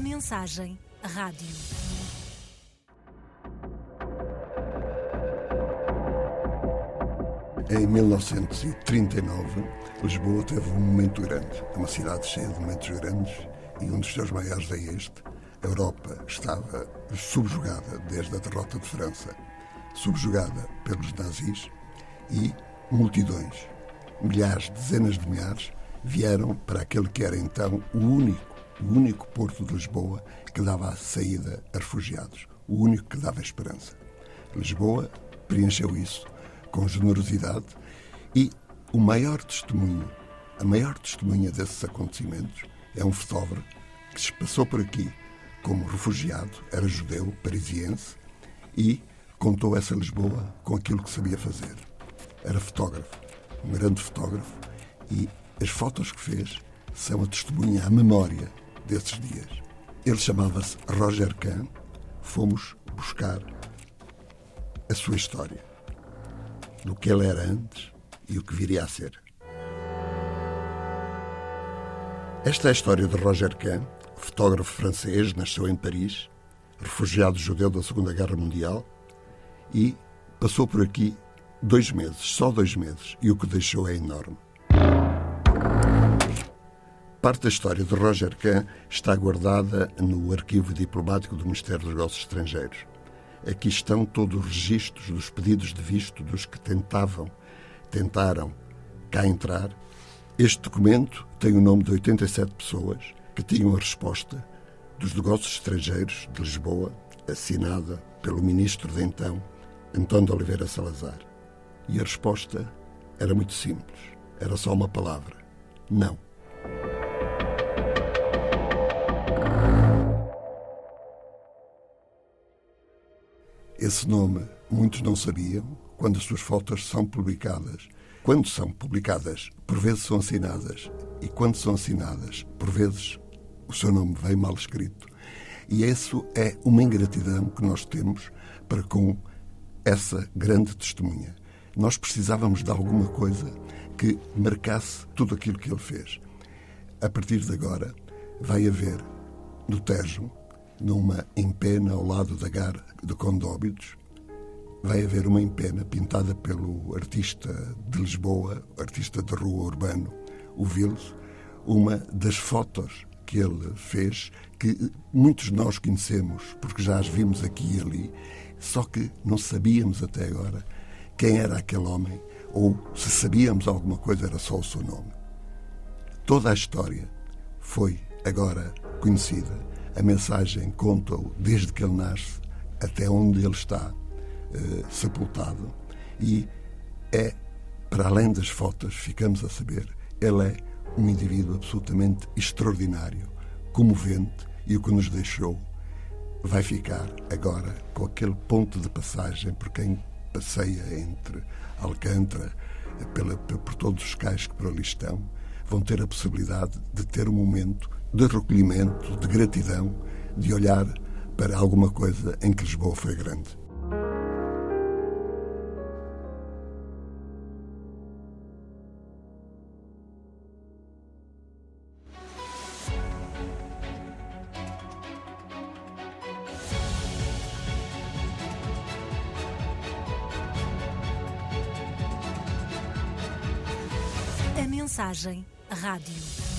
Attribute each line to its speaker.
Speaker 1: Mensagem Rádio.
Speaker 2: Em 1939, Lisboa teve um momento grande. É uma cidade cheia de momentos grandes e um dos seus maiores é este. A Europa estava subjugada desde a derrota de França, subjugada pelos nazis e multidões, milhares, dezenas de milhares, vieram para aquele que era então o único, o único porto de Lisboa que dava a saída a refugiados, o único que dava esperança. Lisboa preencheu isso com generosidade e o maior testemunho, a maior testemunha desses acontecimentos é um fotógrafo que se passou por aqui como refugiado, era judeu, parisiense e contou essa Lisboa com aquilo que sabia fazer. Era fotógrafo, um grande fotógrafo e as fotos que fez são a testemunha, a memória desses dias. Ele chamava-se Roger Kahn. Fomos buscar a sua história do que ele era antes e o que viria a ser. Esta é a história de Roger Kahn, fotógrafo francês, nasceu em Paris, refugiado judeu da Segunda Guerra Mundial e passou por aqui dois meses, só dois meses, e o que deixou é enorme. Parte da história de Roger Kahn está guardada no arquivo diplomático do Ministério dos Negócios Estrangeiros. Aqui estão todos os registros dos pedidos de visto dos que tentavam, tentaram cá entrar. Este documento tem o nome de 87 pessoas que tinham a resposta dos negócios estrangeiros de Lisboa, assinada pelo ministro de então, António de Oliveira Salazar. E a resposta era muito simples. Era só uma palavra: não. Esse nome muitos não sabiam quando as suas fotos são publicadas. Quando são publicadas, por vezes são assinadas. E quando são assinadas, por vezes o seu nome vem mal escrito. E isso é uma ingratidão que nós temos para com essa grande testemunha. Nós precisávamos de alguma coisa que marcasse tudo aquilo que ele fez. A partir de agora, vai haver no Tejo numa empena ao lado da Gar de Condóbidos, vai haver uma empena pintada pelo artista de Lisboa, artista de rua urbano, o Vils, uma das fotos que ele fez, que muitos de nós conhecemos, porque já as vimos aqui e ali, só que não sabíamos até agora quem era aquele homem, ou se sabíamos alguma coisa, era só o seu nome. Toda a história foi agora conhecida a mensagem conta-o desde que ele nasce até onde ele está eh, sepultado. E é, para além das fotos, ficamos a saber, ele é um indivíduo absolutamente extraordinário, comovente, e o que nos deixou vai ficar agora com aquele ponto de passagem por quem passeia entre Alcântara, pela, por todos os cais que por ali estão, vão ter a possibilidade de ter um momento de recolhimento, de gratidão, de olhar para alguma coisa em que Lisboa foi grande.
Speaker 1: A mensagem rádio.